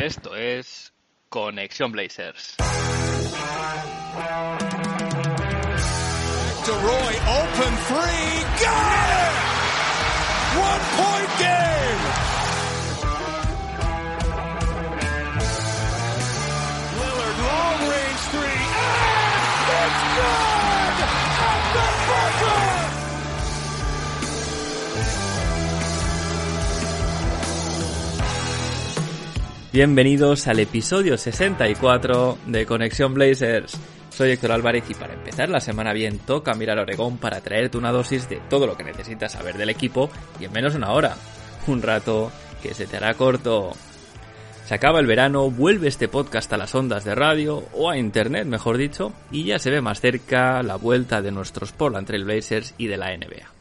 Esto es Conexión Blazers. To Roy, open three, got it! One point Bienvenidos al episodio 64 de Conexión Blazers. Soy Héctor Álvarez y para empezar la semana bien toca mirar Oregón para traerte una dosis de todo lo que necesitas saber del equipo y en menos de una hora. Un rato que se te hará corto. Se acaba el verano, vuelve este podcast a las ondas de radio o a internet, mejor dicho, y ya se ve más cerca la vuelta de nuestros Portland Trail Blazers y de la NBA.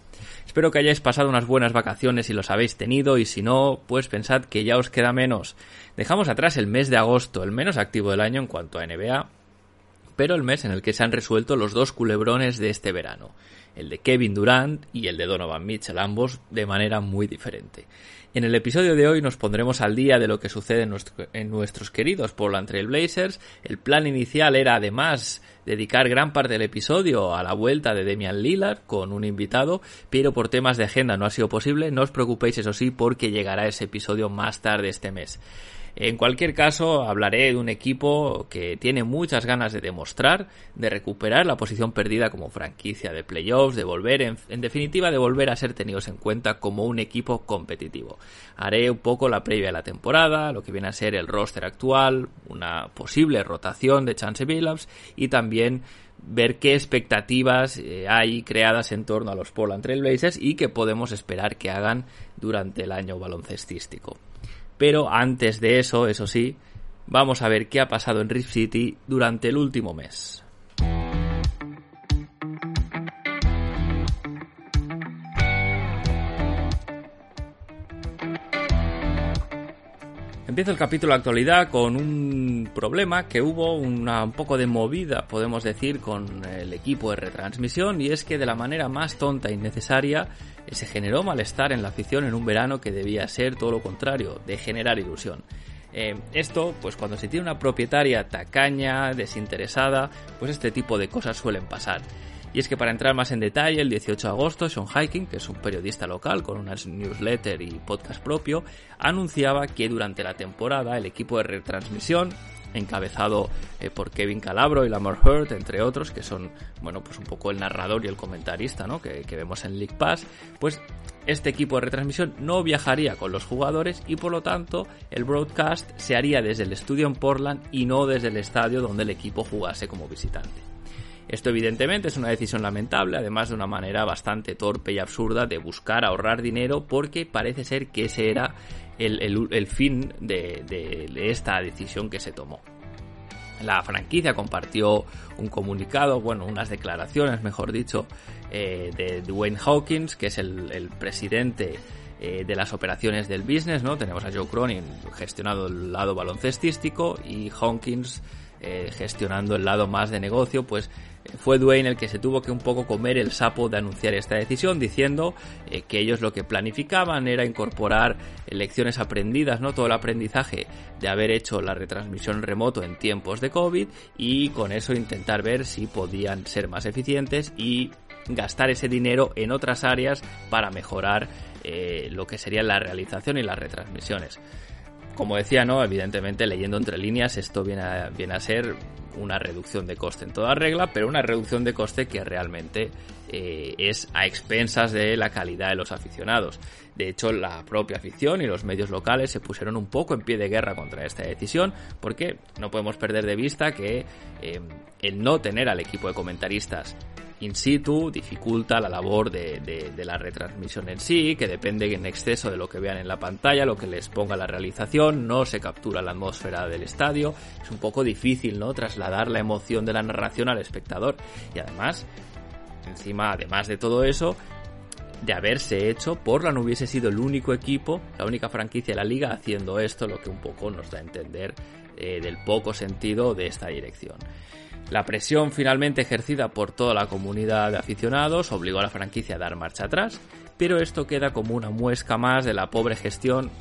Espero que hayáis pasado unas buenas vacaciones si los habéis tenido y si no, pues pensad que ya os queda menos. Dejamos atrás el mes de agosto, el menos activo del año en cuanto a NBA, pero el mes en el que se han resuelto los dos culebrones de este verano, el de Kevin Durant y el de Donovan Mitchell, ambos de manera muy diferente. En el episodio de hoy nos pondremos al día de lo que sucede en, nuestro, en nuestros queridos Portland Trail Blazers. El plan inicial era además dedicar gran parte del episodio a la vuelta de Demian Lillard con un invitado, pero por temas de agenda no ha sido posible. No os preocupéis, eso sí, porque llegará ese episodio más tarde este mes. En cualquier caso, hablaré de un equipo que tiene muchas ganas de demostrar, de recuperar la posición perdida como franquicia de playoffs, de volver, en, definitiva, de volver a ser tenidos en cuenta como un equipo competitivo. Haré un poco la previa de la temporada, lo que viene a ser el roster actual, una posible rotación de Chance Billups y también ver qué expectativas eh, hay creadas en torno a los Portland Trail Blazers y qué podemos esperar que hagan durante el año baloncestístico. Pero antes de eso, eso sí, vamos a ver qué ha pasado en Rift City durante el último mes. Empieza el capítulo de actualidad con un problema que hubo, una, un poco de movida, podemos decir, con el equipo de retransmisión, y es que de la manera más tonta e innecesaria se generó malestar en la afición en un verano que debía ser todo lo contrario, de generar ilusión. Eh, esto, pues cuando se tiene una propietaria tacaña, desinteresada, pues este tipo de cosas suelen pasar. Y es que para entrar más en detalle, el 18 de agosto, Sean Hiking, que es un periodista local con una newsletter y podcast propio, anunciaba que durante la temporada el equipo de retransmisión, encabezado eh, por Kevin Calabro y Lamar Hurt, entre otros, que son, bueno, pues un poco el narrador y el comentarista, ¿no? Que, que vemos en League Pass, pues este equipo de retransmisión no viajaría con los jugadores y por lo tanto el broadcast se haría desde el estudio en Portland y no desde el estadio donde el equipo jugase como visitante. Esto evidentemente es una decisión lamentable, además de una manera bastante torpe y absurda de buscar ahorrar dinero porque parece ser que ese era el, el, el fin de, de, esta decisión que se tomó. La franquicia compartió un comunicado, bueno, unas declaraciones, mejor dicho, eh, de Dwayne Hawkins, que es el, el presidente eh, de las operaciones del business, ¿no? Tenemos a Joe Cronin gestionando el lado baloncestístico y Hawkins eh, gestionando el lado más de negocio, pues fue Dwayne el que se tuvo que un poco comer el sapo de anunciar esta decisión, diciendo eh, que ellos lo que planificaban era incorporar lecciones aprendidas, ¿no? Todo el aprendizaje de haber hecho la retransmisión remoto en tiempos de COVID y con eso intentar ver si podían ser más eficientes y gastar ese dinero en otras áreas para mejorar eh, lo que sería la realización y las retransmisiones como decía, ¿no? Evidentemente, leyendo entre líneas, esto a, viene a ser una reducción de coste en toda regla, pero una reducción de coste que realmente eh, es a expensas de la calidad de los aficionados. De hecho, la propia afición y los medios locales se pusieron un poco en pie de guerra contra esta decisión, porque no podemos perder de vista que eh, el no tener al equipo de comentaristas in situ dificulta la labor de, la retransmisión en sí, que depende en exceso de lo que vean en la pantalla, lo que les ponga la realización, no se captura la atmósfera del estadio, es un poco difícil, ¿no? Trasladar la emoción de la narración al espectador. Y además, encima, además de todo eso, de haberse hecho, Portland hubiese sido el único equipo, la única franquicia de la liga haciendo esto, lo que un poco nos da a entender eh, del poco sentido de esta dirección. La presión finalmente ejercida por toda la comunidad de aficionados obligó a la franquicia a dar marcha atrás, pero esto queda como una muesca más de la pobre gestión,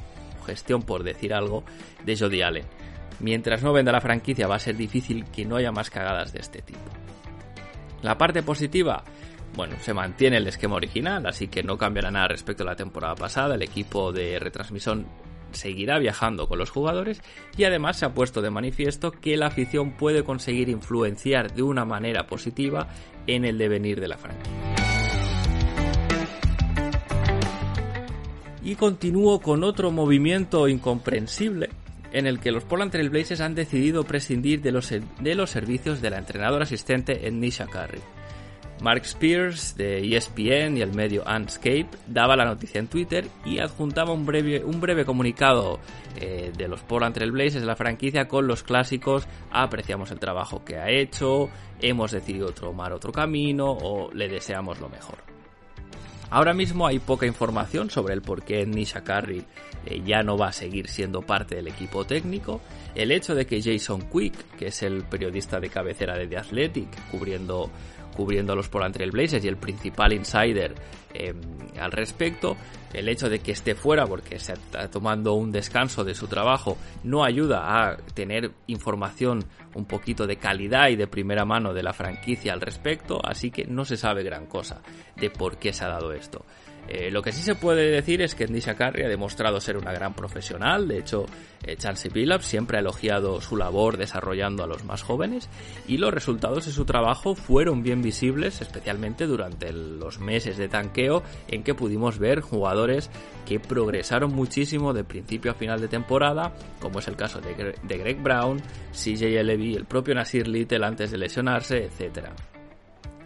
gestión, por decir algo, de Jody Allen. Mientras no venda la franquicia va a ser difícil que no haya más cagadas de este tipo. La parte positiva, bueno, se mantiene el esquema original, así que no cambiará nada respecto a la temporada pasada. El equipo de retransmisión seguirá viajando con los jugadores y además se ha puesto de manifiesto que la afición puede conseguir influenciar de una manera positiva en el devenir de la franquicia. Y continúo con otro movimiento incomprensible en el que los Portland Trail Blazers han decidido prescindir de los, de los servicios de la entrenadora asistente Nisha Curry. Mark Spears de ESPN y el medio Unscape daba la noticia en Twitter y adjuntaba un breve, un breve comunicado eh, de los Portland Trail Blazers de la franquicia con los clásicos apreciamos el trabajo que ha hecho, hemos decidido tomar otro camino o le deseamos lo mejor. Ahora mismo hay poca información sobre el por qué Nisha Curry eh, ya no va a seguir siendo parte del equipo técnico. El hecho de que Jason Quick, que es el periodista de cabecera de The Athletic, cubriendo cubriendo los por entre el Blazers y el principal insider eh, al respecto. El hecho de que esté fuera porque se está tomando un descanso de su trabajo no ayuda a tener información un poquito de calidad y de primera mano de la franquicia al respecto, así que no se sabe gran cosa de por qué se ha dado esto. Eh, lo que sí se puede decir es que Nisha Carey ha demostrado ser una gran profesional. De hecho, eh, Chelsea Billups siempre ha elogiado su labor desarrollando a los más jóvenes y los resultados de su trabajo fueron bien visibles, especialmente durante los meses de tanqueo en que pudimos ver jugadores que progresaron muchísimo de principio a final de temporada, como es el caso de, Greg Brown, CJ Levy, el propio Nasir Little antes de lesionarse, etc.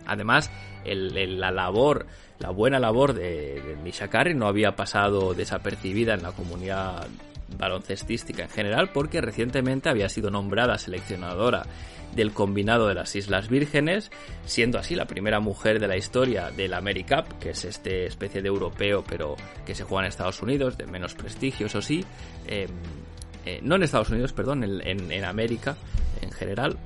Además, la labor la buena labor de, de no había pasado desapercibida en la comunidad baloncestística en general porque recientemente había sido nombrada seleccionadora del combinado de las Islas Vírgenes, siendo así la primera mujer de la historia del AmeriCup, que es este especie de europeo pero que se juega en Estados Unidos, de menos prestigio, eso sí, em, eh, no en Estados Unidos, perdón, en América en general,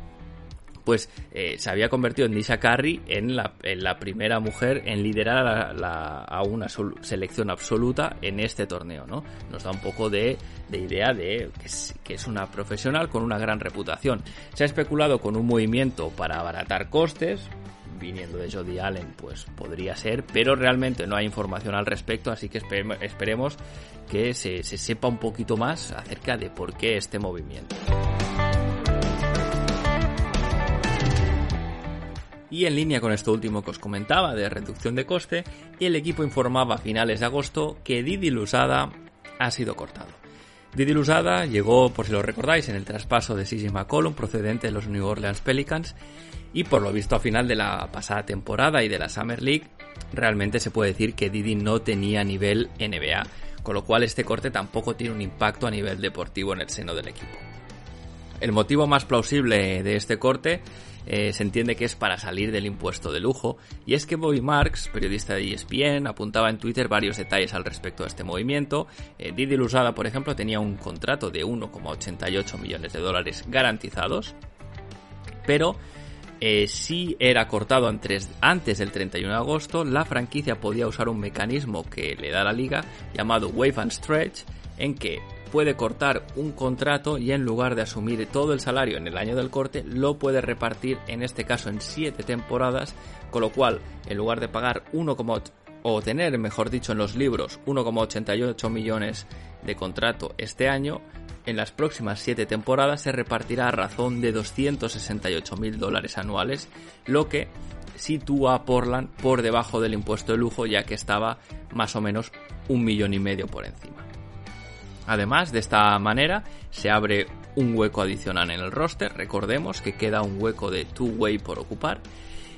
pues eh, se había convertido en Nisha Carey en la, primera mujer en liderar a, una selección absoluta en este torneo, ¿no? Nos da un poco de, idea de que es, una profesional con una gran reputación. Se ha especulado con un movimiento para abaratar costes, viniendo de Jody Allen, pues podría ser, pero realmente no hay información al respecto, así que esperemos que se sepa un poquito más acerca de por qué este movimiento. Y en línea con esto último que os comentaba de reducción de coste, el equipo informaba a finales de agosto que Didi Lusada ha sido cortado. Didi Lusada llegó, por si lo recordáis, en el traspaso de CJ McCollum procedente de los New Orleans Pelicans y por lo visto a final de la pasada temporada y de la Summer League realmente se puede decir que Didi no tenía nivel NBA, con lo cual este corte tampoco tiene un impacto a nivel deportivo en el seno del equipo. El motivo más plausible de este corte eh, se entiende que es para salir del impuesto de lujo, y es que Bobby Marks, periodista de ESPN, apuntaba en Twitter varios detalles al respecto de este movimiento. Eh, Didi Lusada, por ejemplo, tenía un contrato de 1,88 millones de dólares garantizados, pero eh, si era cortado antes, antes, del 31 de agosto, la franquicia podía usar un mecanismo que le da la liga llamado Wave and Stretch, en que puede cortar un contrato y en lugar de asumir todo el salario en el año del corte, lo puede repartir en este caso en 7 temporadas, con lo cual en lugar de pagar 1, o tener, mejor dicho, en los libros 1,88 millones de contrato este año, en las próximas 7 temporadas se repartirá a razón de 268 mil dólares anuales, lo que sitúa a Portland por debajo del impuesto de lujo ya que estaba más o menos un millón y medio por encima. Además, de esta manera se abre un hueco adicional en el roster. Recordemos que queda un hueco de two-way por ocupar.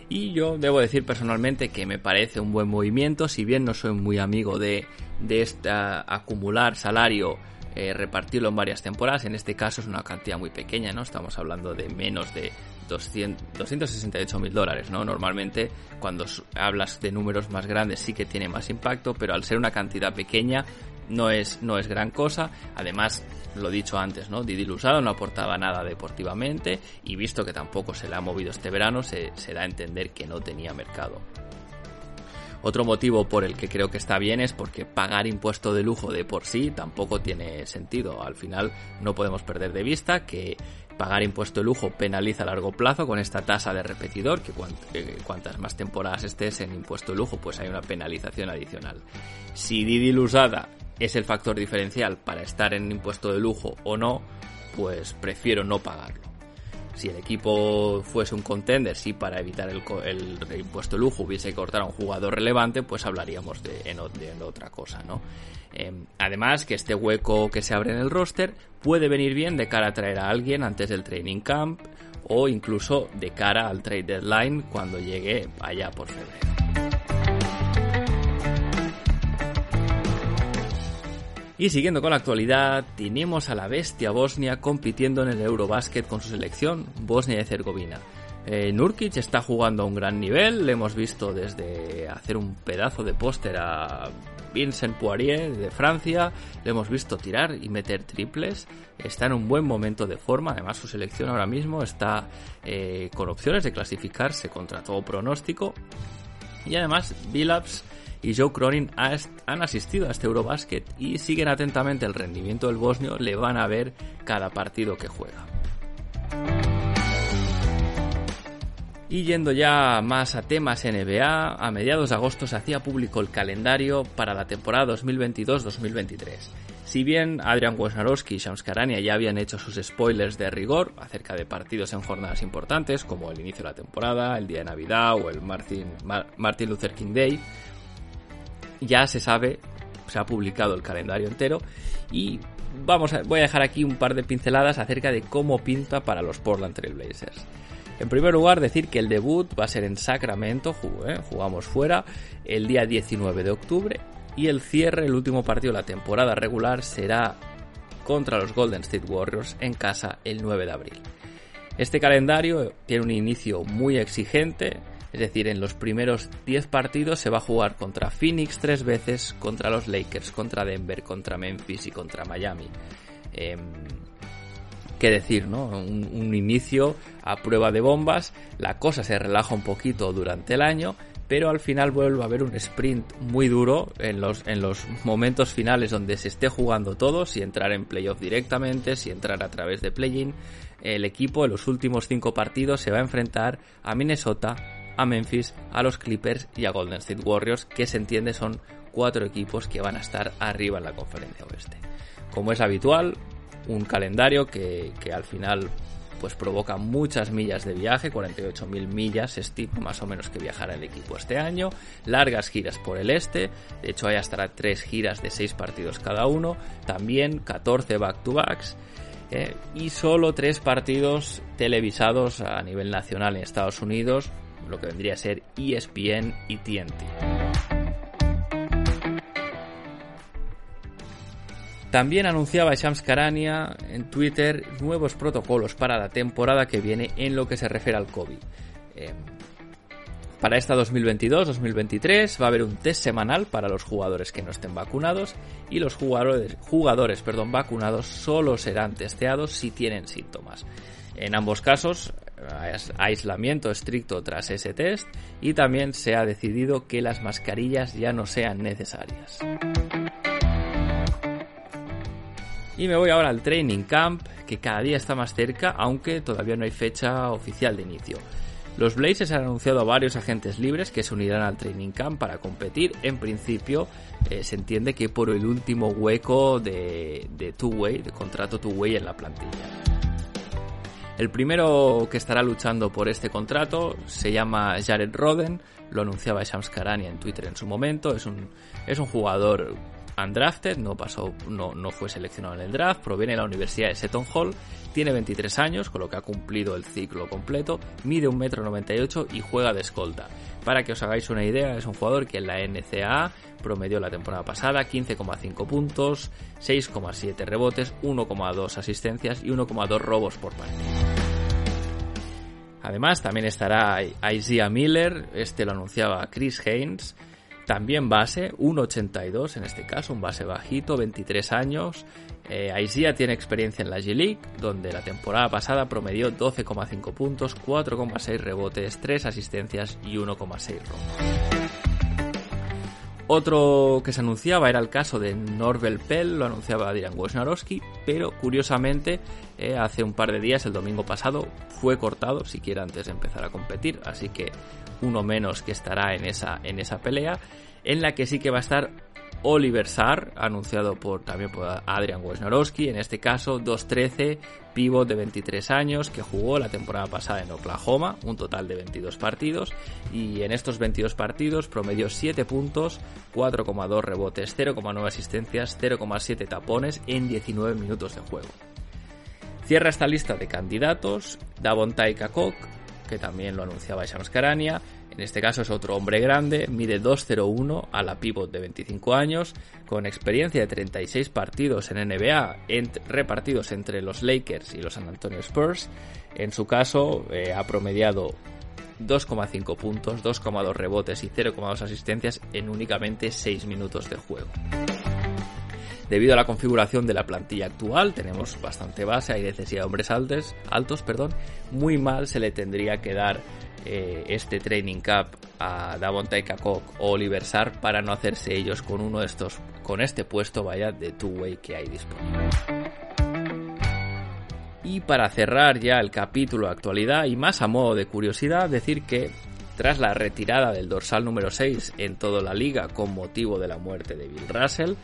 Y yo debo decir personalmente que me parece un buen movimiento, si bien no soy muy amigo de, de esta acumular salario, eh, repartirlo en varias temporadas. En este caso es una cantidad muy pequeña, ¿no? Estamos hablando de menos de 200, 268 mil dólares, ¿no? Normalmente cuando hablas de números más grandes sí que tiene más impacto, pero al ser una cantidad pequeña no es, no es gran cosa. Además, lo dicho antes, ¿no? Didi Lusado no aportaba nada deportivamente y visto que tampoco se le ha movido este verano, se, da a entender que no tenía mercado. Otro motivo por el que creo que está bien es porque pagar impuesto de lujo de por sí tampoco tiene sentido. Al final no podemos perder de vista que pagar impuesto de lujo penaliza a largo plazo con esta tasa de repetidor, que cuantas más temporadas estés en impuesto de lujo, pues hay una penalización adicional. Si Didi Lusada es el factor diferencial para estar en impuesto de lujo o no, pues prefiero no pagarlo. Si el equipo fuese un contender, si para evitar el, impuesto de lujo hubiese que cortar a un jugador relevante, pues hablaríamos de, otra cosa, ¿no? Em, además, que este hueco que se abre en el roster puede venir bien de cara a traer a alguien antes del training camp o incluso de cara al trade deadline cuando llegue allá por febrero. Y siguiendo con la actualidad, tenemos a la bestia Bosnia compitiendo en el Eurobasket con su selección, Bosnia y Herzegovina. Eh, Nurkic está jugando a un gran nivel, le hemos visto desde hacer un pedazo de póster a Vincent Poirier de Francia, le hemos visto tirar y meter triples, está en un buen momento de forma, además su selección ahora mismo está eh, con opciones de clasificarse contra todo pronóstico y además Billups y Joe Cronin han asistido a este Eurobasket y siguen atentamente el rendimiento del bosnio, le van a ver cada partido que juega. Y yendo ya más a temas NBA, a mediados de agosto se hacía público el calendario para la temporada 2022-2023. Si bien Adrian Wojnarowski y Shams Karania ya habían hecho sus spoilers de rigor acerca de partidos en jornadas importantes como el inicio de la temporada, el día de Navidad o el Martin, Martin Luther King Day, ya se sabe, se ha publicado el calendario entero y vamos a, voy a dejar aquí un par de pinceladas acerca de cómo pinta para los Portland Trail Blazers. En primer lugar, decir que el debut va a ser en Sacramento, ¿eh? jugamos fuera, el día 19 de octubre. Y el cierre, el último partido de la temporada regular, será contra los Golden State Warriors en casa el 9 de abril. Este calendario tiene un inicio muy exigente, es decir, en los primeros 10 partidos se va a jugar contra Phoenix tres veces, contra los Lakers, contra Denver, contra Memphis y contra Miami. Em, qué decir, ¿no? Un, inicio a prueba de bombas, la cosa se relaja un poquito durante el año, pero al final vuelve a haber un sprint muy duro en los, en los momentos finales donde se esté jugando todo, si entrar en playoff directamente, si entrar a través de play-in. El equipo en los últimos cinco partidos se va a enfrentar a Minnesota, a Memphis, a los Clippers y a Golden State Warriors, que se entiende son cuatro equipos que van a estar arriba en la conferencia oeste. Como es habitual, un calendario que, al final pues provoca muchas millas de viaje, 48.000 millas se estima más o menos que viajará el equipo este año, largas giras por el este, de hecho hay hasta tres giras de seis partidos cada uno, también 14 back-to-backs eh, y solo tres partidos televisados a nivel nacional en Estados Unidos, lo que vendría a ser ESPN y TNT. También anunciaba Shams Karania en Twitter nuevos protocolos para la temporada que viene en lo que se refiere al COVID. Eh, para esta 2022-2023 va a haber un test semanal para los jugadores que no estén vacunados y los jugadores, jugadores perdón, vacunados solo serán testeados si tienen síntomas. En ambos casos, aislamiento estricto tras ese test y también se ha decidido que las mascarillas ya no sean necesarias. Y me voy ahora al training camp, que cada día está más cerca, aunque todavía no hay fecha oficial de inicio. Los Blazers han anunciado a varios agentes libres que se unirán al training camp para competir. En principio, eh, se entiende que por el último hueco de, de two-way, de contrato two-way en la plantilla. El primero que estará luchando por este contrato se llama Jared Roden, lo anunciaba Shams Karani en Twitter en su momento, es un, es un jugador undrafted, no pasó, no, no fue seleccionado en el draft, proviene de la Universidad de Seton Hall, tiene 23 años, con lo que ha cumplido el ciclo completo, mide 1,98m y juega de escolta. Para que os hagáis una idea, es un jugador que en la NCAA promedió la temporada pasada 15,5 puntos, 6,7 rebotes, 1,2 asistencias y 1,2 robos por partido. Además, también estará Isaiah Miller, este lo anunciaba Chris Haynes, también base, 1,82 en este caso, un base bajito, 23 años. Eh, tiene experiencia en la G-League, donde la temporada pasada promedió 12,5 puntos, 4,6 rebotes, 3 asistencias y 1,6 robos. Otro que se anunciaba era el caso de Norvel Pell, lo anunciaba Adrian Wojnarowski, pero curiosamente eh, hace un par de días, el domingo pasado, fue cortado, siquiera antes de empezar a competir, así que uno menos que estará en esa, en esa pelea, en la que sí que va a estar Oliver Sarr, anunciado por, también por Adrian Wojnarowski, en este caso 2-13, pivot de 23 años, que jugó la temporada pasada en Oklahoma, un total de 22 partidos, y en estos 22 partidos promedió 7 puntos, 4,2 rebotes, 0,9 asistencias, 0,7 tapones en 19 minutos de juego. Cierra esta lista de candidatos Davontai Kakok, que también lo anunciaba Shams Karania, en este caso es otro hombre grande, mide 2'01 a la pivot de 25 años, con experiencia de 36 partidos en NBA repartidos entre los Lakers y los San Antonio Spurs. En su caso eh, ha promediado 2,5 puntos, 2,2 rebotes y 0,2 asistencias en únicamente 6 minutos de juego. Debido a la configuración de la plantilla actual, tenemos bastante base, hay necesidad de hombres altos, altos perdón, muy mal se le tendría que dar eh, este training cap a Davonta Kakok o Oliver Sarr para no hacerse ellos con uno de estos, con este puesto vaya de two-way que hay disponible. Y para cerrar ya el capítulo de actualidad y más a modo de curiosidad, decir que tras la retirada del dorsal número 6 en toda la liga con motivo de la muerte de Bill Russell,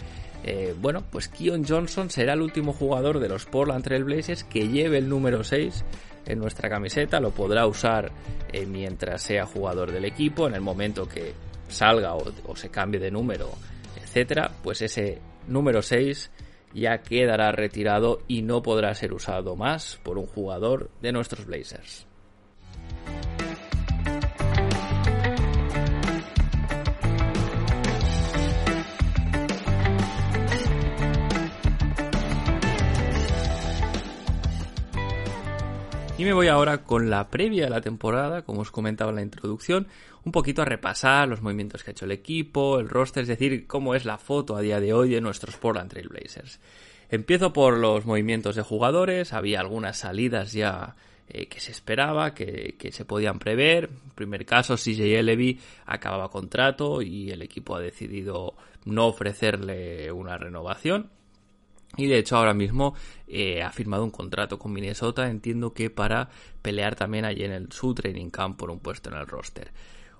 eh, bueno, pues Keon Johnson será el último jugador de los Portland Trail Blazers que lleve el número 6 en nuestra camiseta, lo podrá usar eh, mientras sea jugador del equipo, en el momento que salga o, se cambie de número, etcétera, pues ese número 6 ya quedará retirado y no podrá ser usado más por un jugador de nuestros Blazers. Y me voy ahora con la previa de la temporada, como os comentaba en la introducción, un poquito a repasar los movimientos que ha hecho el equipo, el roster, es decir, cómo es la foto a día de hoy de nuestros Portland Trail Blazers. Empiezo por los movimientos de jugadores, había algunas salidas ya eh, que se esperaba, que, que, se podían prever. En primer caso, CJ Levy acababa contrato y el equipo ha decidido no ofrecerle una renovación. Y de hecho ahora mismo eh, ha firmado un contrato con Minnesota, entiendo que para pelear también allí en el, su training camp por un puesto en el roster.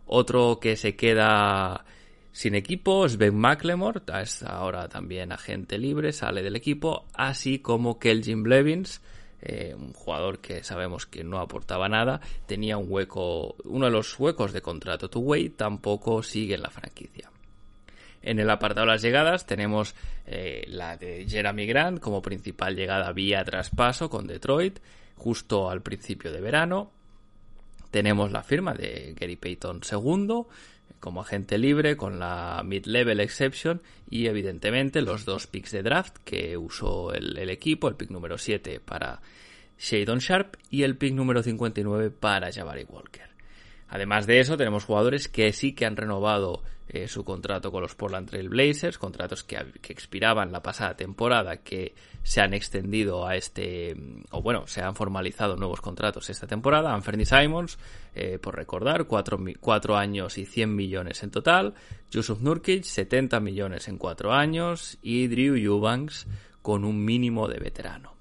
Otro que se queda sin equipo es Ben McLemore, es ahora también agente libre, sale del equipo, así como Kelvin Blevins, eh, un jugador que sabemos que no aportaba nada, tenía un hueco, uno de los huecos de contrato to way, tampoco sigue en la franquicia. En el apartado de las llegadas tenemos eh, la de Jeremy Grant como principal llegada vía traspaso con Detroit, justo al principio de verano. Tenemos la firma de Gary Payton II como agente libre con la mid-level exception y evidentemente los dos picks de draft que usó el, equipo, el pick número 7 para Shadon Sharp y el pick número 59 para Jabari Walker. Además de eso, tenemos jugadores que sí que han renovado eh, su contrato con los Portland Trail Blazers, contratos que, expiraban la pasada temporada, que se han extendido a este, o bueno, se han formalizado nuevos contratos esta temporada. Anthony Simons, eh, por recordar, 4, años y 100 millones en total. Yusuf Nurkic, 70 millones en 4 años. Y Drew Eubanks, con un mínimo de veterano.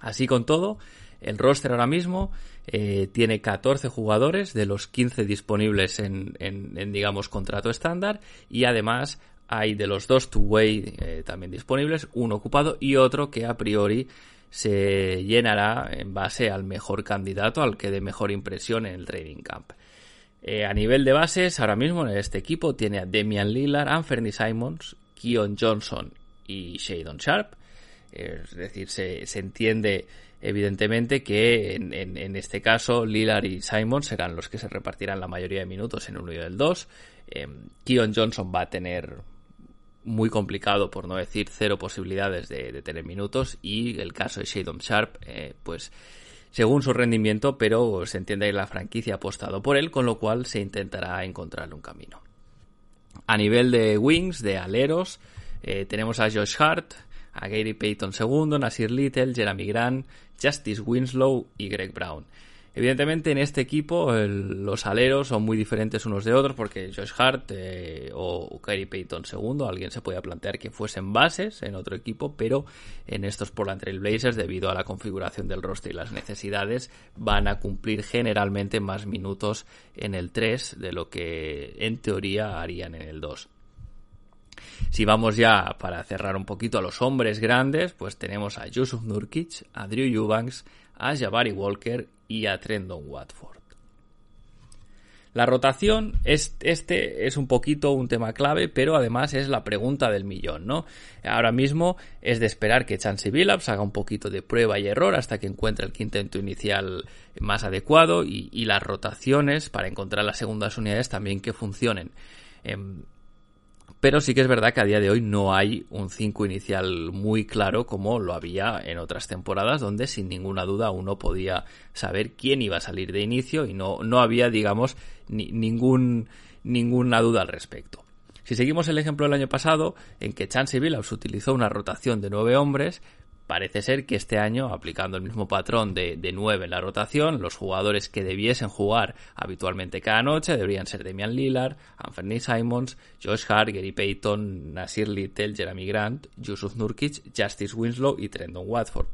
Así con todo, el roster ahora mismo eh, tiene 14 jugadores de los 15 disponibles en, digamos, contrato estándar y además hay de los dos two-way eh, también disponibles, uno ocupado y otro que a priori se llenará en base al mejor candidato, al que dé mejor impresión en el trading camp. Eh, a nivel de bases, ahora mismo en este equipo tiene a Demian Lillard, Anthony Simons, Keon Johnson y Shadon Sharp. es decir, se, se entiende Evidentemente que en, este caso Lillard y Simon serán los que se repartirán la mayoría de minutos en uno y el 2. Eh, Keon Johnson va a tener muy complicado, por no decir cero posibilidades de, tener minutos. Y el caso de Shadon Sharp, eh, pues según su rendimiento, pero se entiende que la franquicia ha apostado por él, con lo cual se intentará encontrarle un camino. A nivel de wings, de aleros, eh, tenemos a Josh Hart, a Gary Payton II, Nasir Little, Jeremy Grant, Justice Winslow y Greg Brown. Evidentemente en este equipo los aleros son muy diferentes unos de otros porque Josh Hart eh, o Kyrie Payton segundo, alguien se podía plantear que fuesen bases en otro equipo, pero en estos Portland Trail Blazers debido a la configuración del roster y las necesidades van a cumplir generalmente más minutos en el 3 de lo que en teoría harían en el 2. Si vamos ya para cerrar un poquito a los hombres grandes, pues tenemos a Yusuf Nurkic, a Drew Eubanks, a Jabari Walker y a Trendon Watford. La rotación, es, este es un poquito un tema clave, pero además es la pregunta del millón, ¿no? Ahora mismo es de esperar que Chansey Billups haga un poquito de prueba y error hasta que encuentre el quinteto inicial más adecuado y, y las rotaciones para encontrar las segundas unidades también que funcionen. Em, pero sí que es verdad que a día de hoy no hay un 5 inicial muy claro como lo había en otras temporadas donde sin ninguna duda uno podía saber quién iba a salir de inicio y no, no había, digamos, ningún, ninguna duda al respecto. Si seguimos el ejemplo del año pasado, en que Chance Billups utilizó una rotación de nueve hombres, Parece ser que este año, aplicando el mismo patrón de, de 9 en la rotación, los jugadores que debiesen jugar habitualmente cada noche deberían ser Damian Lillard, Anthony Simons, Josh Hart, Gary Payton, Nasir Little, Jeremy Grant, Yusuf Nurkic, Justice Winslow y Trendon Watford.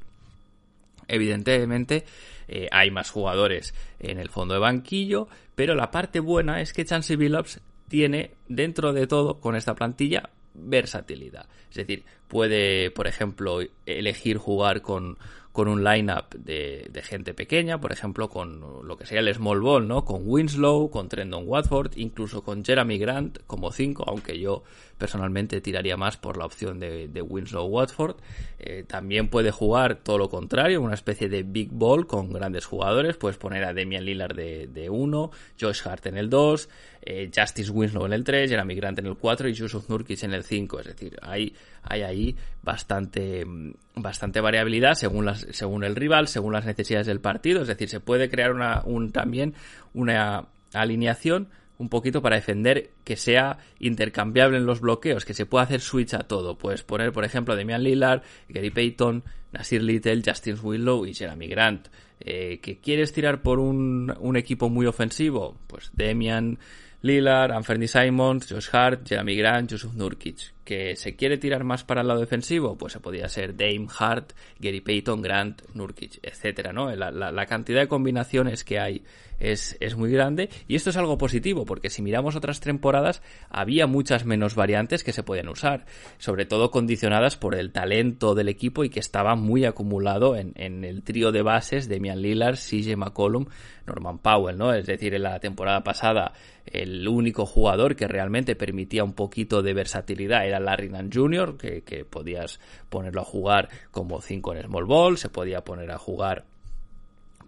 Evidentemente eh, hay más jugadores en el fondo de banquillo, pero la parte buena es que Chansey Billups tiene dentro de todo con esta plantilla versatilidad. Es decir, puede, por ejemplo, elegir jugar con, con un lineup de, de gente pequeña, por ejemplo, con lo que sería el small ball, ¿no? Con Winslow, con Trendon Watford, incluso con Jeremy Grant como 5, aunque yo personalmente tiraría más por la opción de, de Winslow Watford. Eh, también puede jugar todo lo contrario, una especie de big ball con grandes jugadores. Puedes poner a Damian Lillard de 1, Josh Hart en el 2, eh, Justice Winslow en el 3, Jeremy Grant en el 4 y Yusuf Nurkic en el 5. Es decir, hay, hay ahí bastante, bastante variabilidad según, las, según el rival, según las necesidades del partido. Es decir, se puede crear una, un, también una alineación un poquito para defender que sea intercambiable en los bloqueos, que se pueda hacer switch a todo. Puedes poner, por ejemplo, Damian Lillard, Gary Payton, Nasir Little, Justin Willow y Jeremy Grant. Eh, ¿Que quieres tirar por un, un, equipo muy ofensivo? Pues Damian Lillard, Anthony Simons, Josh Hart, Jeremy Grant, Yusuf Nurkic. ¿Que se quiere tirar más para el lado defensivo? Pues se podría ser Dame, Hart, Gary Payton, Grant, Nurkic, etcétera, ¿no? La, la, la cantidad de combinaciones que hay es, es, muy grande y esto es algo positivo porque si miramos otras temporadas había muchas menos variantes que se podían usar, sobre todo condicionadas por el talento del equipo y que estaba muy acumulado en, en el trío de bases de Mian Lillard, CJ McCollum, Norman Powell, ¿no? Es decir, en la temporada pasada el único jugador que realmente permitía un poquito de versatilidad era Larry Jr., que, podías ponerlo a jugar como 5 en small ball, se podía poner a jugar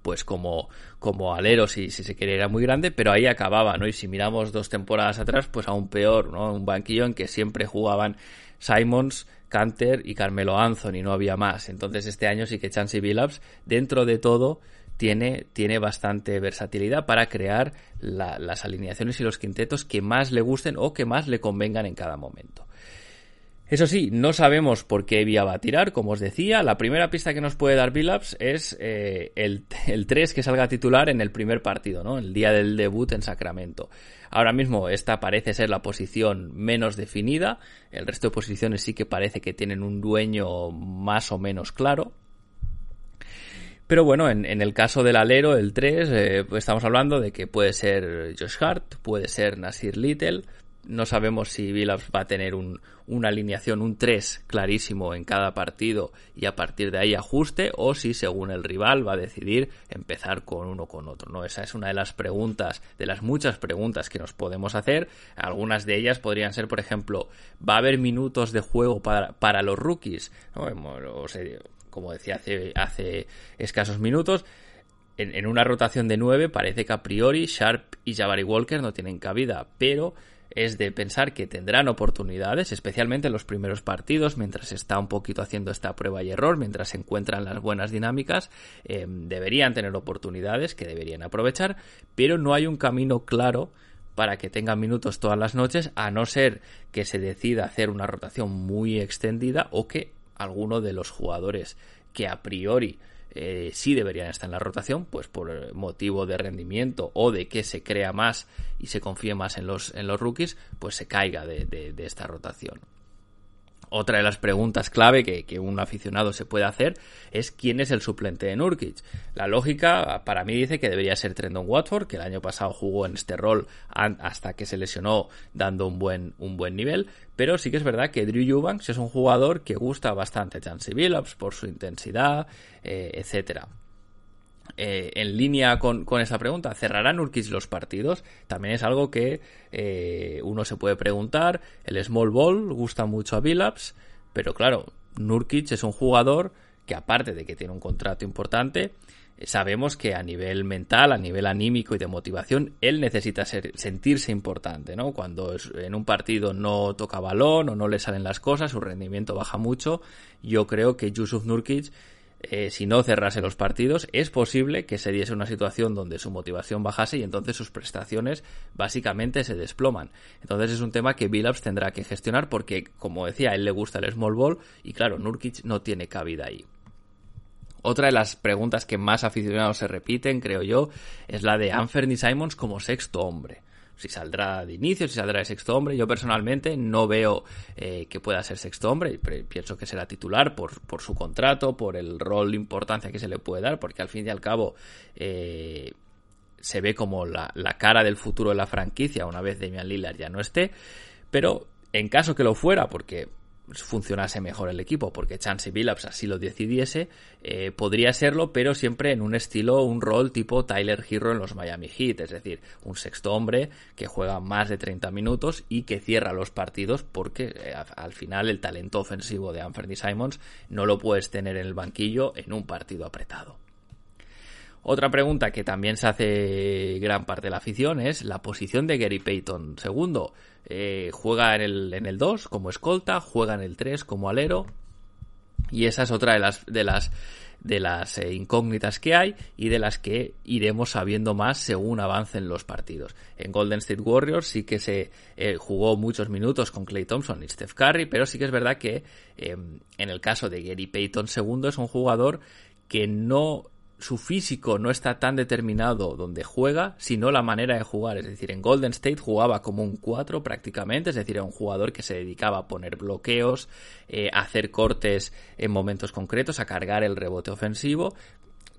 pues como, como alero si, se quería era muy grande, pero ahí acababa, ¿no? Y si miramos dos temporadas atrás, pues aún peor, ¿no? Un banquillo en que siempre jugaban Simons, Canter y Carmelo Anthony, no había más. Entonces este año sí que Chansey Billups, dentro de todo, tiene, tiene bastante versatilidad para crear la, las alineaciones y los quintetos que más le gusten o que más le convengan en cada momento. Eso sí, no sabemos por qué vía va a tirar, como os decía. La primera pista que nos puede dar Billups es eh, el, el 3 que salga titular en el primer partido, ¿no? El día del debut en Sacramento. Ahora mismo esta parece ser la posición menos definida. El resto de posiciones sí que parece que tienen un dueño más o menos claro. Pero bueno, en, el caso del alero, el 3, eh, estamos hablando de que puede ser Josh Hart, puede ser Nasir Little, no sabemos si Billups va a tener un, una alineación, un 3 clarísimo en cada partido y a partir de ahí ajuste o si según el rival va a decidir empezar con uno con otro. ¿no? Esa es una de las preguntas, de las muchas preguntas que nos podemos hacer. Algunas de ellas podrían ser, por ejemplo, ¿va a haber minutos de juego para, para los rookies? Como decía hace, hace escasos minutos, en, en, una rotación de 9 parece que a priori Sharp y Jabari Walker no tienen cabida, pero es de pensar que tendrán oportunidades, especialmente en los primeros partidos, mientras está un poquito haciendo esta prueba y error, mientras se encuentran las buenas dinámicas, eh, deberían tener oportunidades que deberían aprovechar, pero no hay un camino claro para que tengan minutos todas las noches, a no ser que se decida hacer una rotación muy extendida o que alguno de los jugadores que a priori eh, sí deberían estar en la rotación, pues por motivo de rendimiento o de que se crea más y se confíe más en los, en los rookies, pues se caiga de, de esta rotación. Otra de las preguntas clave que, un aficionado se puede hacer es quién es el suplente de Nurkic. La lógica para mí dice que debería ser Trendon Watford, que el año pasado jugó en este rol hasta que se lesionó dando un buen, un buen nivel, pero sí que es verdad que Drew Eubanks es un jugador que gusta bastante a Chancey Billups por su intensidad, eh, etcétera. Eh, en línea con, esa pregunta, ¿cerrará Nurkic los partidos? También es algo que eh, uno se puede preguntar. El small ball gusta mucho a Billups, pero claro, Nurkic es un jugador que aparte de que tiene un contrato importante, sabemos que a nivel mental, a nivel anímico y de motivación, él necesita sentirse importante, ¿no? Cuando en un partido no toca balón o no le salen las cosas, su rendimiento baja mucho. Yo creo que Yusuf Nurkic eh, si no cerrase los partidos, es posible que se diese una situación donde su motivación bajase y entonces sus prestaciones básicamente se desploman. Entonces es un tema que Billups tendrá que gestionar porque, como decía, a él le gusta el small ball y claro, Nurkic no tiene cabida ahí. Otra de las preguntas que más aficionados se repiten, creo yo, es la de Anthony Simons como sexto hombre si saldrá de inicio, si saldrá de sexto hombre. Yo personalmente no veo eh, que pueda ser sexto hombre. Pienso que será titular por, por, su contrato, por el rol de importancia que se le puede dar, porque al fin y al cabo eh, se ve como la, la, cara del futuro de la franquicia una vez Damian Lillard ya no esté. Pero en caso que lo fuera, porque funcionase mejor el equipo, porque Chansey Billups así lo decidiese, eh, podría serlo, pero siempre en un estilo, un rol tipo Tyler Hero en los Miami Heat, es decir, un sexto hombre que juega más de 30 minutos y que cierra los partidos porque eh, al final el talento ofensivo de Anthony Simons no lo puedes tener en el banquillo en un partido apretado. Otra pregunta que también se hace gran parte de la afición es la posición de Gary Payton. Segundo, eh, juega en el, en el 2 como escolta, juega en el 3 como alero. Y esa es otra de las, de las, de las eh, incógnitas que hay y de las que iremos sabiendo más según avancen los partidos. En Golden State Warriors sí que se eh, jugó muchos minutos con Clay Thompson y Steph Curry, pero sí que es verdad que en el caso de Gary Payton II es un jugador que no su físico no está tan determinado donde juega, sino la manera de jugar. Es decir, en Golden State jugaba como un 4 prácticamente, es decir, era un jugador que se dedicaba a poner bloqueos, eh, a hacer cortes en momentos concretos, a cargar el rebote ofensivo,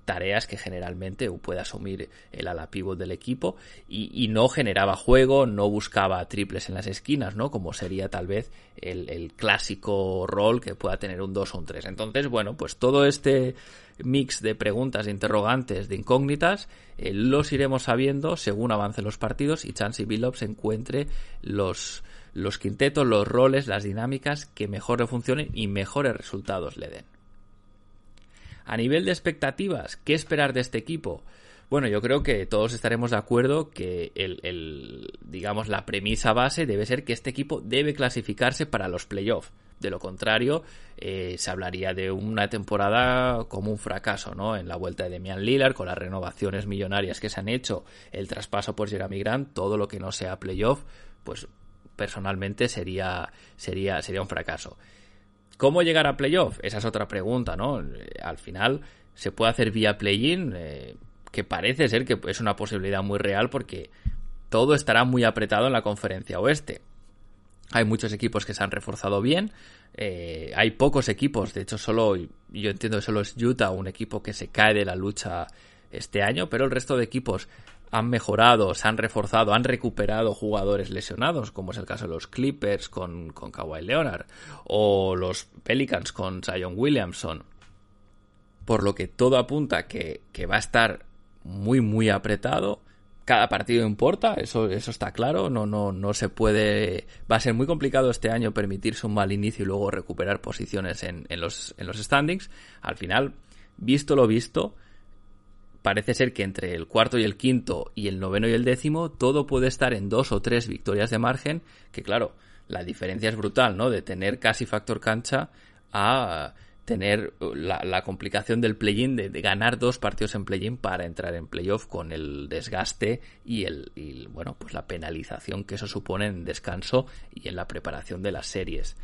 tareas que generalmente puede asumir el ala pivot del equipo y, no generaba juego, no buscaba triples en las esquinas, ¿no? Como sería tal vez el, clásico rol que pueda tener un 2 o un 3. Entonces, bueno, pues todo este mix de preguntas, de interrogantes, de incógnitas, eh, los iremos sabiendo según avancen los partidos y Chansey Billups encuentre los, los quintetos, los roles, las dinámicas que mejor le funcionen y mejores resultados le den. A nivel de expectativas, ¿qué esperar de este equipo? Bueno, yo creo que todos estaremos de acuerdo que el, digamos, la premisa base debe ser que este equipo debe clasificarse para los playoffs. De lo contrario, eh, se hablaría de una temporada como un fracaso, ¿no? En la vuelta de Demian Lillard, con las renovaciones millonarias que se han hecho, el traspaso por Jeremy Grant, todo lo que no sea playoff, pues personalmente sería, sería, sería un fracaso. ¿Cómo llegar a playoff? Esa es otra pregunta, ¿no? Eh, al final se puede hacer vía play-in, eh, que parece ser que es una posibilidad muy real porque todo estará muy apretado en la conferencia oeste. Hay muchos equipos que se han reforzado bien, eh, hay pocos equipos, de hecho solo, yo entiendo que solo es Utah un equipo que se cae de la lucha este año, pero el resto de equipos han mejorado, se han reforzado, han recuperado jugadores lesionados, como es el caso de los Clippers con, con Kawhi Leonard, o los Pelicans con Zion Williamson. Por lo que todo apunta que, que va a estar muy, muy apretado. Cada partido importa, eso, eso está claro. No, no, no se puede. Va a ser muy complicado este año permitirse un mal inicio y luego recuperar posiciones en, en, los, en los standings. Al final, visto lo visto, parece ser que entre el cuarto y el quinto y el noveno y el décimo todo puede estar en dos o tres victorias de margen, que claro, la diferencia es brutal, ¿no? De tener casi factor cancha a tener la, complicación del play-in, de, ganar dos partidos en play-in para entrar en playoff con el desgaste y el bueno, pues la penalización que eso supone en descanso y en la preparación de las series.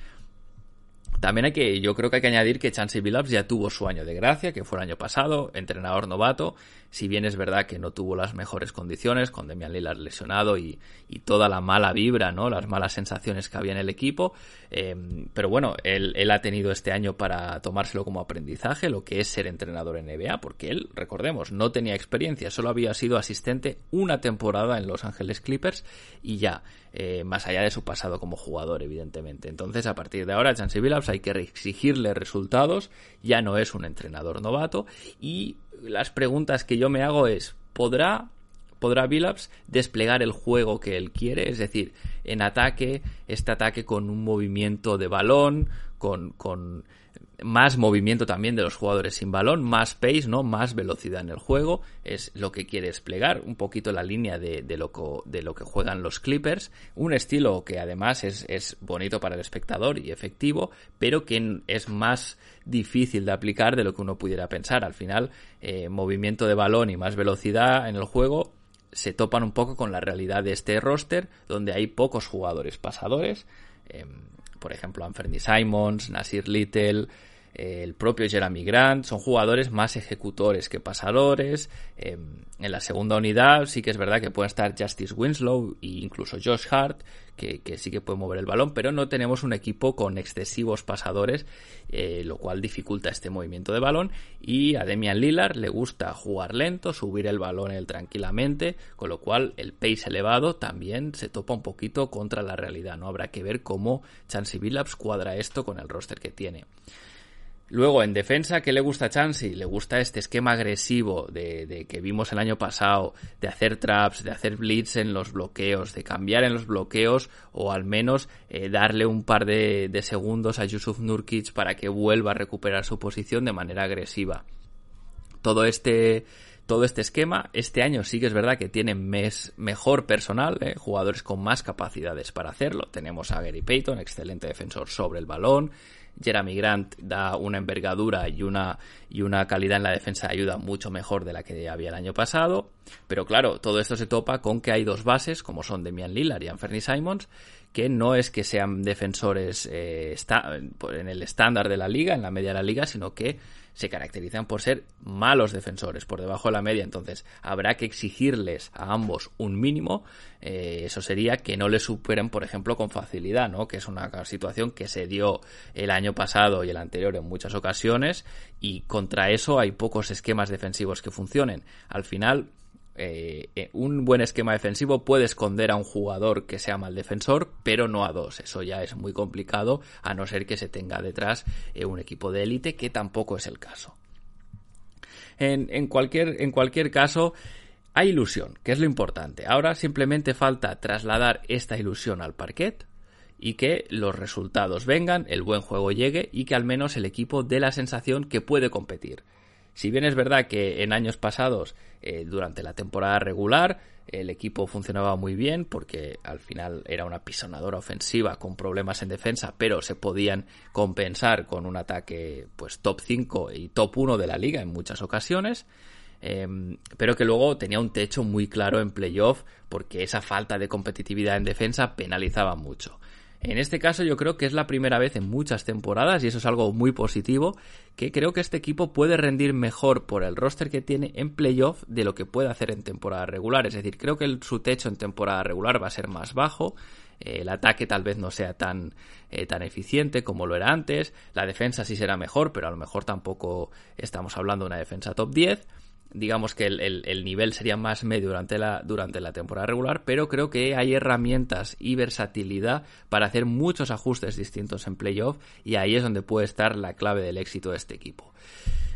También hay que, yo creo que hay que añadir que Chansey Billups ya tuvo su año de gracia, que fue el año pasado, entrenador novato. Si bien es verdad que no tuvo las mejores condiciones, con Demian Lillard lesionado y, y toda la mala vibra, ¿no? Las malas sensaciones que había en el equipo. Eh, pero bueno, él, él, ha tenido este año para tomárselo como aprendizaje, lo que es ser entrenador en NBA, porque él, recordemos, no tenía experiencia, solo había sido asistente una temporada en Los Ángeles Clippers y ya, eh, más allá de su pasado como jugador, evidentemente. Entonces, a partir de ahora, Chansey Billups hay que exigirle resultados, ya no es un entrenador novato y las preguntas que yo me hago es, ¿podrá podrá Billups desplegar el juego que él quiere, es decir, en ataque, este ataque con un movimiento de balón, con, con más movimiento también de los jugadores sin balón, más pace, ¿no? Más velocidad en el juego, es lo que quiere desplegar, un poquito la línea de, lo, de lo que juegan los Clippers, un estilo que además es, es, bonito para el espectador y efectivo, pero que es más difícil de aplicar de lo que uno pudiera pensar. Al final, eh, movimiento de balón y más velocidad en el juego se topan un poco con la realidad de este roster, donde hay pocos jugadores pasadores, eh, por ejemplo, Anthony Simons, Nasir Little, el propio Jeremy Grant, son jugadores más ejecutores que pasadores. Eh, en la segunda unidad sí que es verdad que puede estar Justice Winslow e incluso Josh Hart, que, que, sí que puede mover el balón, pero no tenemos un equipo con excesivos pasadores, eh, lo cual dificulta este movimiento de balón. Y a Demian Lillard le gusta jugar lento, subir el balón él tranquilamente, con lo cual el pace elevado también se topa un poquito contra la realidad. No habrá que ver cómo Chansey Billups cuadra esto con el roster que tiene. Luego, en defensa, ¿qué le gusta a Chansey? Le gusta este esquema agresivo de, que vimos el año pasado, de hacer traps, de hacer blitz en los bloqueos, de cambiar en los bloqueos o al menos eh, darle un par de, de, segundos a Yusuf Nurkic para que vuelva a recuperar su posición de manera agresiva. Todo este, todo este esquema, este año sí que es verdad que tiene mes, mejor personal, eh, jugadores con más capacidades para hacerlo. Tenemos a Gary Payton, excelente defensor sobre el balón. Jeremy Grant da una envergadura y una, y una calidad en la defensa de ayuda mucho mejor de la que había el año pasado. Pero claro, todo esto se topa con que hay dos bases, como son Demian Lillard y Anthony Simons, que no es que sean defensores eh, en el estándar de la liga, en la media de la liga, sino que se caracterizan por ser malos defensores, por debajo de la media. Entonces, habrá que exigirles a ambos un mínimo. Eh, eso sería que no le superen, por ejemplo, con facilidad, ¿no? Que es una situación que se dio el año pasado y el anterior en muchas ocasiones. Y contra eso hay pocos esquemas defensivos que funcionen. Al final, eh, un buen esquema defensivo puede esconder a un jugador que sea mal defensor, pero no a dos. Eso ya es muy complicado, a no ser que se tenga detrás eh, un equipo de élite, que tampoco es el caso. En, en, cualquier, en cualquier caso, hay ilusión, que es lo importante. Ahora simplemente falta trasladar esta ilusión al parquet y que los resultados vengan, el buen juego llegue y que al menos el equipo dé la sensación que puede competir. Si bien es verdad que en años pasados, eh, durante la temporada regular, el equipo funcionaba muy bien porque al final era una pisonadora ofensiva con problemas en defensa, pero se podían compensar con un ataque pues top 5 y top 1 de la liga en muchas ocasiones. Eh, pero que luego tenía un techo muy claro en playoff porque esa falta de competitividad en defensa penalizaba mucho. En este caso yo creo que es la primera vez en muchas temporadas, y eso es algo muy positivo, que creo que este equipo puede rendir mejor por el roster que tiene en playoff de lo que puede hacer en temporada regular. Es decir, creo que su techo en temporada regular va a ser más bajo, eh, el ataque tal vez no sea tan, eh, tan eficiente como lo era antes, la defensa sí será mejor, pero a lo mejor tampoco estamos hablando de una defensa top 10 digamos que el, el, el, nivel sería más medio durante la, durante la temporada regular, pero creo que hay herramientas y versatilidad para hacer muchos ajustes distintos en playoff y ahí es donde puede estar la clave del éxito de este equipo.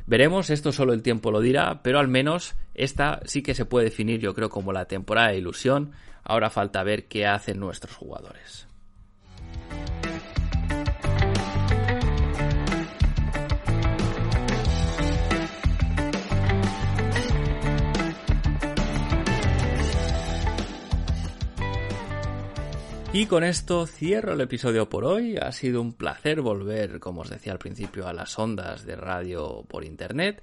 Veremos, esto solo el tiempo lo dirá, pero al menos esta sí que se puede definir yo creo como la temporada de ilusión. Ahora falta ver qué hacen nuestros jugadores. Y con esto cierro el episodio por hoy. Ha sido un placer volver, como os decía al principio, a las ondas de radio por internet.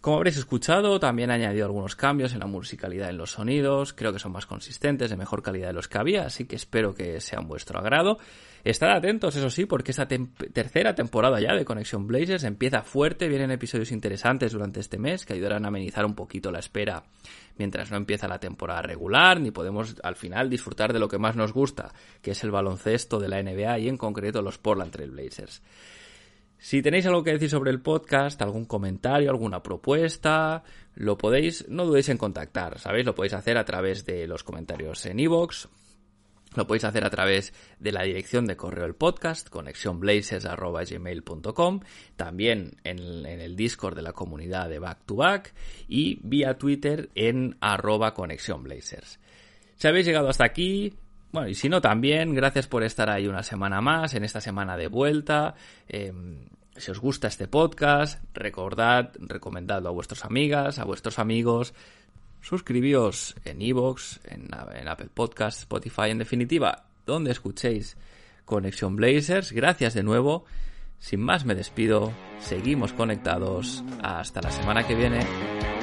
Como habréis escuchado, también he añadido algunos cambios en la musicalidad en los sonidos. Creo que son más consistentes, de mejor calidad de los que había, así que espero que sean vuestro agrado. Estad atentos, eso sí, porque esta tercera temporada ya de Conexión Blazers empieza fuerte, vienen episodios interesantes durante este mes que ayudarán a amenizar un poquito la espera mientras no empieza la temporada regular, ni podemos al final disfrutar de lo que más nos gusta, que es el baloncesto de la NBA y en concreto los Portland Trail Blazers. Si tenéis algo que decir sobre el podcast, algún comentario, alguna propuesta, lo podéis, no dudéis en contactar, ¿sabéis? Lo podéis hacer a través de los comentarios en iVoox, lo podéis hacer a través de la dirección de correo del podcast, conexionblazers.gmail.com, también en, el Discord de la comunidad de Back to Back y vía Twitter en arroba conexionblazers. Si habéis llegado hasta aquí, bueno, y si no también, gracias por estar ahí una semana más, en esta semana de vuelta. Em, si os gusta este podcast, recordad, recomendadlo a vuestras amigas, a vuestros amigos. Suscribíos en iVoox, en, en Apple Podcasts, Spotify, en definitiva, donde escuchéis Conexión Blazers. Gracias de nuevo. Sin más me despido. Seguimos conectados. Hasta la semana que viene.